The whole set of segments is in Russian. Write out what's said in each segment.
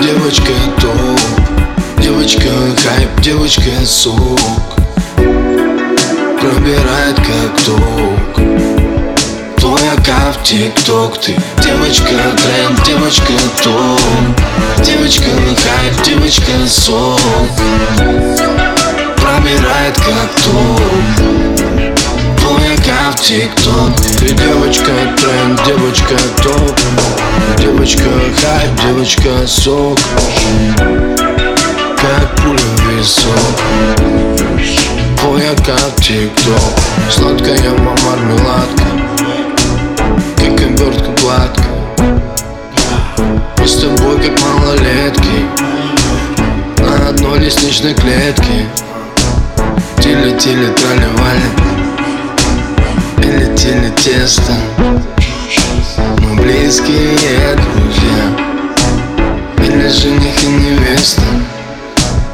девочка топ. Девочка хайп, девочка сок. Пробирает как ток. Твой аккаунт тик-ток. Ты девочка тренд, девочка топ. Девочка хайп, девочка сок. Пробирает как ток. Твой аккаунт тик-ток. Ты девочка тренд, девочка топ Девочка хайп, девочка сок. Как пуля в висок. Твой аккаунт тик-ток. Сладкая мармеладка. Как обертка гладкая. Мы с тобой как малолетки. На одной лестничной клетке. Тили-тили тролливали. И летели тесто. Мы близкие и невеста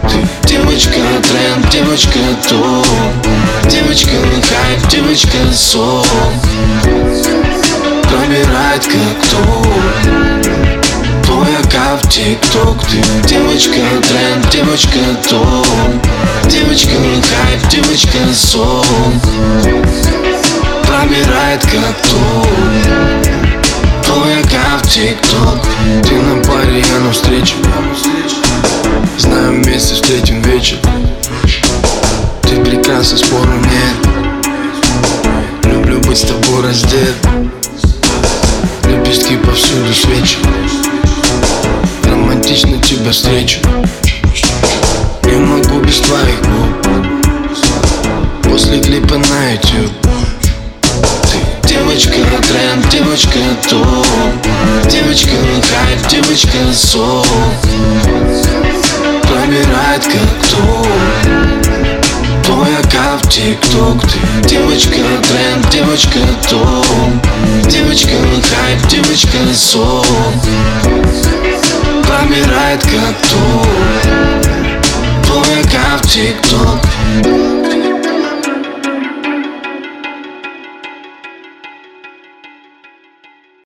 Ты девочка тренд, девочка топ. Девочка хайп, девочка сок. Пробирает как топ. Твой аккаунт тик-ток. Ты девочка тренд, девочка топ. Девочка хайп, девочка сок. Пробирает как топ. Твой аккаунт тик-ток. Ты на паре, я на Знаем вместе встретим вечер. Ты прекрасна, спору нет. Люблю быть с тобой раздет. Лепестки повсюду свечи. Романтично тебя встречу. Не могу без твоих губ. После клипа на YouTube Ты девочка тренд, девочка топ. Девочка хайп, девочка сок Пробирает как топ Твой аккаунт тик-ток Ты девочка тренд, девочка топ Девочка хайп, девочка сок Пробирает как топ Твой аккаунт тик-ток